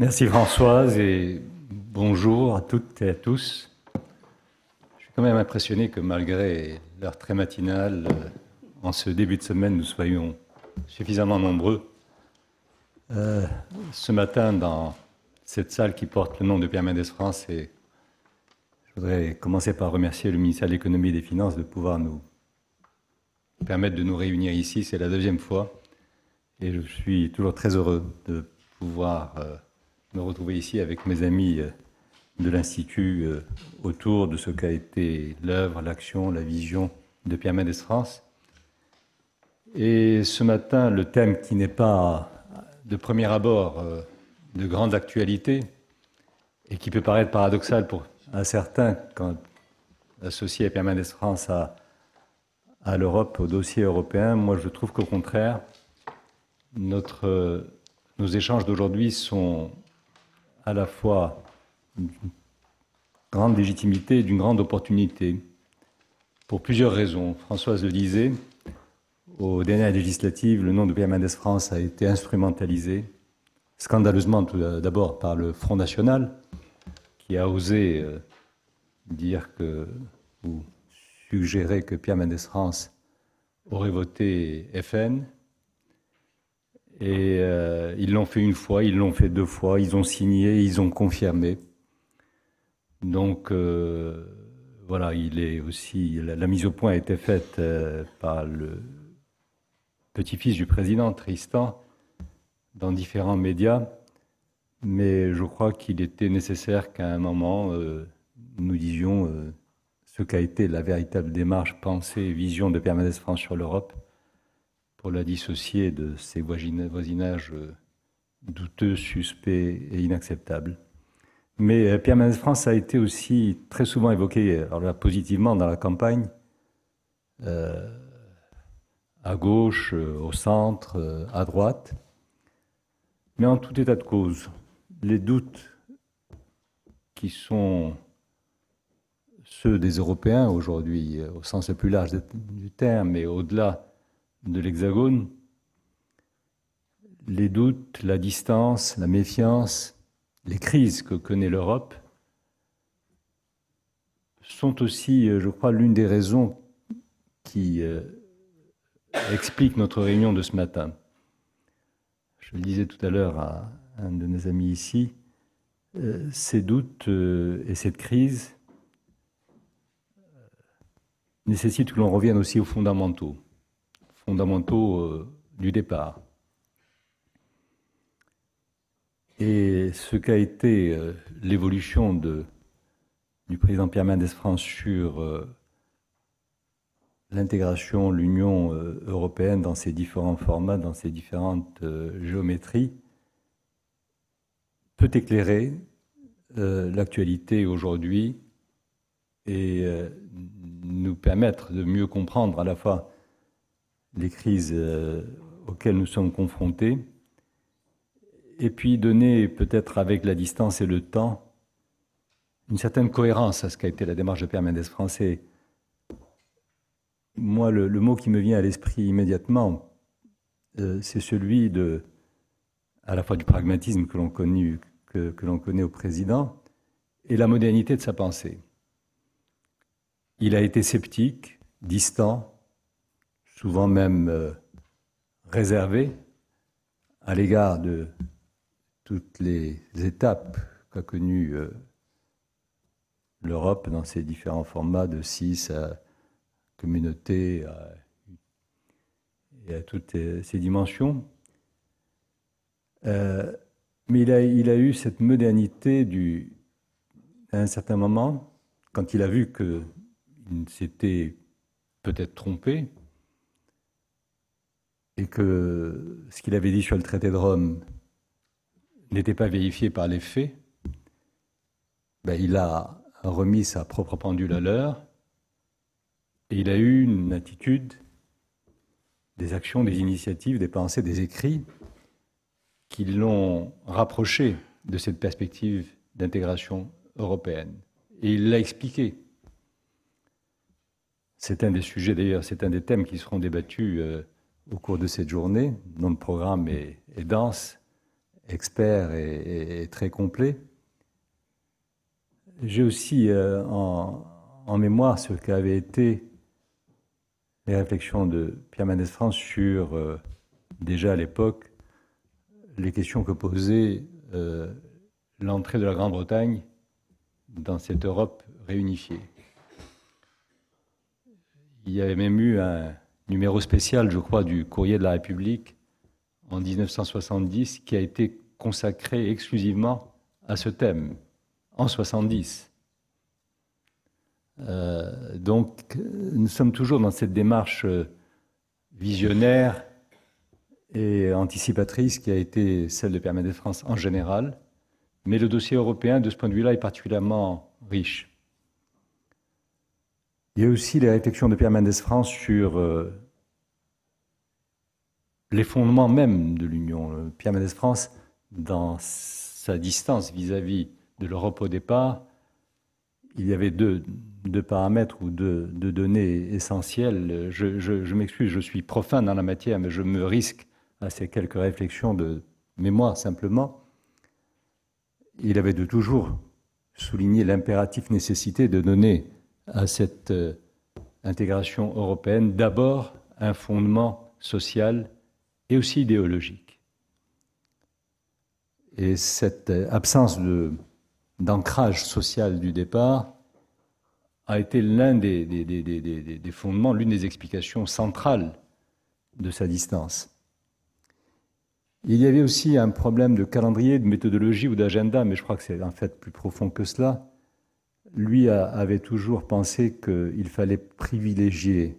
Merci Françoise et bonjour à toutes et à tous. Je suis quand même impressionné que malgré l'heure très matinale, euh, en ce début de semaine, nous soyons suffisamment nombreux. Euh, ce matin, dans cette salle qui porte le nom de Pierre Mendès France, et je voudrais commencer par remercier le ministère de l'économie et des finances de pouvoir nous permettre de nous réunir ici. C'est la deuxième fois. Et je suis toujours très heureux de pouvoir euh, me retrouver ici avec mes amis euh, de l'Institut euh, autour de ce qu'a été l'œuvre, l'action, la vision de Pierre Mendès France. Et ce matin, le thème qui n'est pas de premier abord de grande actualité et qui peut paraître paradoxal pour un certain quand associé à Pierre Mendès France à, à l'Europe, au dossier européen, moi je trouve qu'au contraire, notre, nos échanges d'aujourd'hui sont à la fois d'une grande légitimité et d'une grande opportunité, pour plusieurs raisons. Françoise le disait, aux dernières législatives, le nom de Pierre Mendès France a été instrumentalisé, scandaleusement tout d'abord par le Front National, qui a osé euh, dire que, ou suggérer que Pierre Mendès France aurait voté FN, et euh, ils l'ont fait une fois, ils l'ont fait deux fois, ils ont signé, ils ont confirmé. Donc euh, voilà, il est aussi la, mise au point a été faite euh, par le petit-fils du président Tristan dans différents médias, mais je crois qu'il était nécessaire qu'à un moment nous disions ce qu'a été la véritable démarche, pensée, vision de Mendès France sur l'Europe pour la dissocier de ces voisinages euh, douteux, suspects et inacceptables. Mais euh, Pierre Mendès France a été aussi très souvent évoqué, alors positivement dans la campagne, euh, à gauche, au centre, à droite. Mais en tout état de cause, les doutes qui sont ceux des Européens aujourd'hui, au sens le plus large du terme, mais au-delà de l'Hexagone, les doutes, la distance, la méfiance, les crises que connaît l'Europe sont aussi, euh, je crois, l'une des raisons qui euh, expliquent notre réunion de ce matin. Je le disais tout à l'heure à un de nos amis ici, euh, ces doutes et cette crise nécessitent que l'on revienne aussi aux fondamentaux fondamentaux euh, du départ. Et ce qu'a été euh, l'évolution du président Pierre Mendès France sur euh, l'intégration, l'Union européenne dans ses différents formats, dans ses différentes géométries, peut éclairer l'actualité aujourd'hui et nous permettre de mieux comprendre à la fois les crises euh, auxquelles nous sommes confrontés, et puis donner peut-être avec la distance et le temps une certaine cohérence à ce qu'a été la démarche de Pierre Mendès français. Moi, le, mot qui me vient à l'esprit immédiatement, euh, c'est celui de, à la fois du pragmatisme que l'on que l'on connaît au président et la modernité de sa pensée. Il a été sceptique, distant, souvent même euh, réservé à l'égard de toutes les étapes qu'a connues euh, l'Europe dans ses différents formats de six à communauté et à toutes ses dimensions. Euh, mais il a, il a, eu cette modernité du, à un certain moment, quand il a vu qu'il s'était peut-être trompé, et que ce qu'il avait dit sur le traité de Rome n'était pas vérifié par les faits, ben, il a remis sa propre pendule à l'heure et il a eu une attitude, des actions, des initiatives, des pensées, des écrits qui l'ont rapproché de cette perspective d'intégration européenne. Et il l'a expliqué. C'est un des sujets d'ailleurs, c'est un des thèmes qui seront débattus. Euh, au cours de cette journée, dont le programme est, dense expert et, très complet. J'ai aussi en, en, mémoire ce qu'avaient été les réflexions de Pierre Mendès France sur, déjà à l'époque, les questions que posait l'entrée de la Grande-Bretagne dans cette Europe réunifiée. Il y avait même eu un numéro spécial, je crois, du Courrier de la République en 1970 qui a été consacré exclusivement à ce thème, en 70. Euh, donc, nous sommes toujours dans cette démarche visionnaire et anticipatrice qui a été celle de Permet de France en général, mais le dossier européen, de ce point de vue-là, est particulièrement riche. Il y a aussi les réflexions de Pierre Mendès France sur euh, les fondements même de l'Union. Pierre Mendès France, dans sa distance vis-à-vis de l'Europe au départ, il y avait deux, paramètres ou deux, données essentielles. Je, je m'excuse, je suis profane dans la matière, mais je me risque à ces quelques réflexions de mémoire simplement. Il avait de toujours souligné l'impératif nécessité de donner à cette euh, intégration européenne d'abord un fondement social et aussi idéologique. Et cette euh, absence d'ancrage social du départ a été l'un des, des, fondements, l'une des explications centrales de sa distance. Il y avait aussi un problème de calendrier, de méthodologie ou d'agenda, mais je crois que c'est en fait plus profond que cela lui avait toujours pensé qu'il fallait privilégier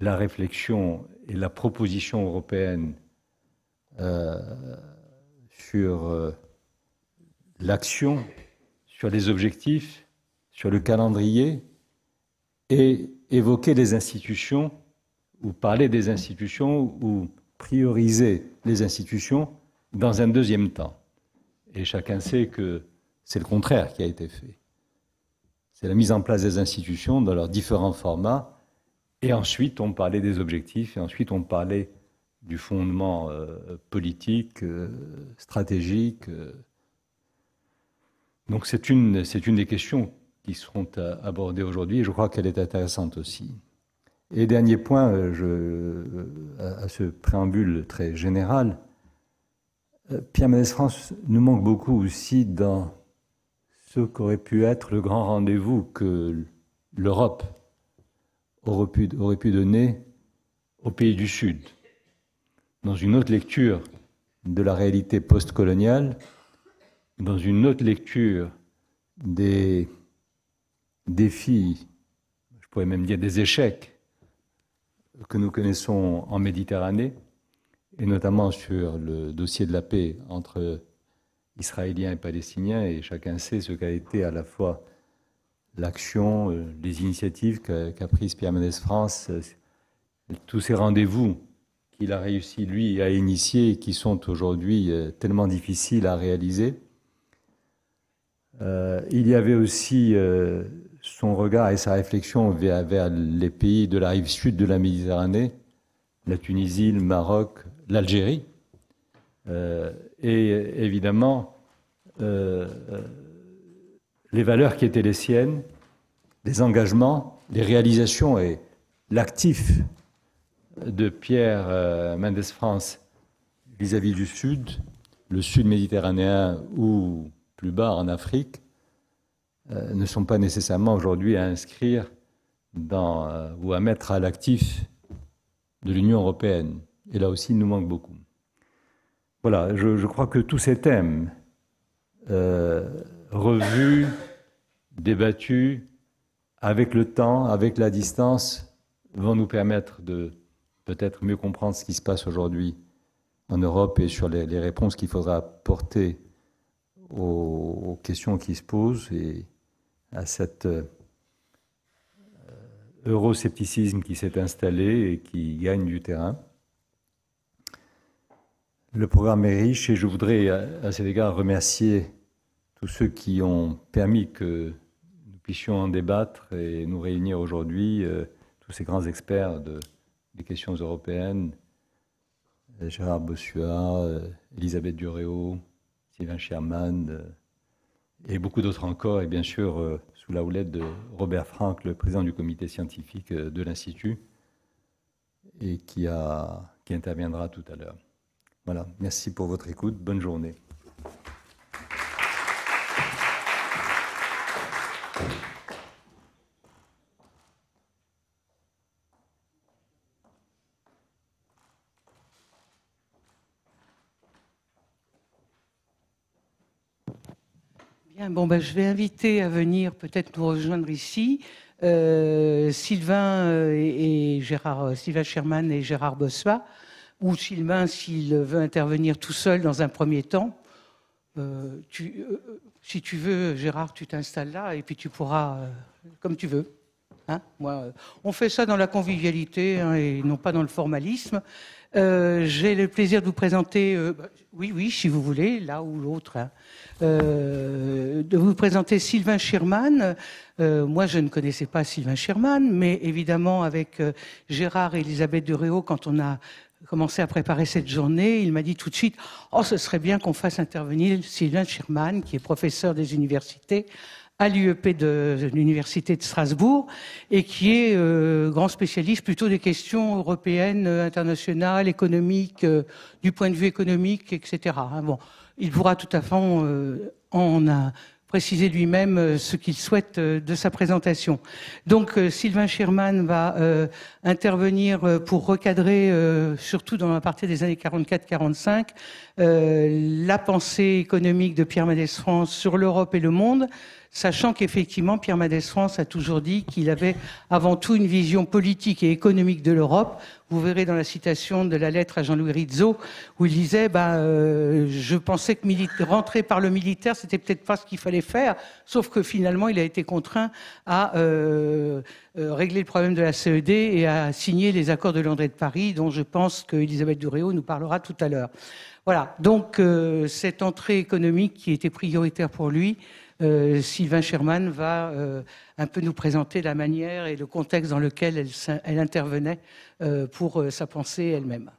la réflexion et la proposition européenne euh, sur euh, l'action, sur les objectifs, sur le calendrier, et évoquer les institutions, ou parler des institutions, ou prioriser les institutions dans un deuxième temps. Et chacun sait que c'est le contraire qui a été fait c'est la mise en place des institutions dans leurs différents formats. Et ensuite, on parlait des objectifs, et ensuite, on parlait du fondement euh, politique, euh, stratégique. Euh. Donc, c'est une, des questions qui seront abordées aujourd'hui, et je crois qu'elle est intéressante aussi. Et dernier point, à ce préambule très général, Pierre Mendès France nous manque beaucoup aussi dans ce qu'aurait pu être le grand rendez-vous que l'Europe aurait pu, donner aux pays du Sud. Dans une autre lecture de la réalité postcoloniale, dans une autre lecture des défis, je pourrais même dire des échecs que nous connaissons en Méditerranée, et notamment sur le dossier de la paix entre israéliens et palestiniens, et chacun sait ce qu'a été à la fois l'action, euh, les initiatives qu'a prises Pierre Mendès France, euh, tous ces rendez-vous qu'il a réussi, lui, à initier et qui sont aujourd'hui euh, tellement difficiles à réaliser. il y avait aussi son regard et sa réflexion vers, vers, les pays de la rive sud de la Méditerranée, la Tunisie, le Maroc, l'Algérie, euh, et évidemment euh, euh, les valeurs qui étaient les siennes, les engagements, les réalisations et l'actif de Pierre Mendès France vis-à-vis du Sud, le Sud méditerranéen ou plus bas en Afrique, ne sont pas nécessairement aujourd'hui à inscrire dans, ou à mettre à l'actif de l'Union européenne. Et là aussi, il nous manque beaucoup. Voilà, je, crois que tous ces thèmes euh, revus, débattus, avec le temps, avec la distance, vont nous permettre de peut-être mieux comprendre ce qui se passe aujourd'hui en Europe et sur les, réponses qu'il faudra porter aux, questions qui se posent et à cet euh, euroscepticisme qui s'est installé et qui gagne du terrain. Le programme est riche et je voudrais à cet égard remercier tous ceux qui ont permis que nous puissions en débattre et nous réunir aujourd'hui, euh, tous ces grands experts de, des questions européennes, Gérard Bossua, Elisabeth Duréo, Sylvain Sherman et beaucoup d'autres encore, et bien sûr sous la houlette de Robert Frank, le président du comité scientifique de l'Institut, et qui interviendra tout à l'heure. Voilà, merci pour votre écoute, bonne journée. bon, ben, je vais inviter à venir peut-être nous rejoindre ici euh, Sylvain euh, et, Gérard, euh, Sylvain Sherman et Gérard Bossois, ou Sylvain s'il veut intervenir tout seul dans un premier temps. si tu veux, Gérard, tu t'installes là et puis tu pourras, comme tu veux. Hein Moi, on fait ça dans la convivialité hein, et non pas dans le formalisme. J'ai le plaisir de vous présenter, bah, oui, oui, si vous voulez, là ou l'autre. Hein. Euh, de vous présenter Sylvain Schirman. Euh, moi, je ne connaissais pas Sylvain Schirman, mais évidemment, avec euh, Gérard et Elisabeth Duréo, quand on a commencé à préparer cette journée, il m'a dit tout de suite Oh, ce serait bien qu'on fasse intervenir Sylvain Schirman, qui est professeur des universités à l'UEP de l'Université de Strasbourg et qui est grand spécialiste plutôt des questions européennes, internationales, économiques, du point de vue économique, etc. Bon, il pourra tout à fait euh, en préciser lui-même euh, ce qu'il souhaite euh, de sa présentation. Donc Sylvain Sherman va intervenir pour recadrer, surtout dans la partie des années 44-45, la pensée économique de Pierre Mendès France sur l'Europe et le monde, sachant qu'effectivement, Pierre Mendès France a toujours dit qu'il avait avant tout une vision politique et économique de l'Europe. Vous verrez dans la citation de la lettre à Jean-Louis Rizzo, où il disait bah, euh, Je pensais que rentrer par le militaire, c'était peut-être pas ce qu'il fallait faire, sauf que finalement, il a été contraint à euh, euh, régler le problème de la CED et à signer les accords de et de Paris, dont je pense qu'Elisabeth Duréo nous parlera tout à l'heure. Voilà, donc cette entrée économique qui était prioritaire pour lui, euh, Sylvain Sherman va euh, un peu nous présenter la manière et le contexte dans lequel elle, intervenait euh, pour sa pensée elle-même.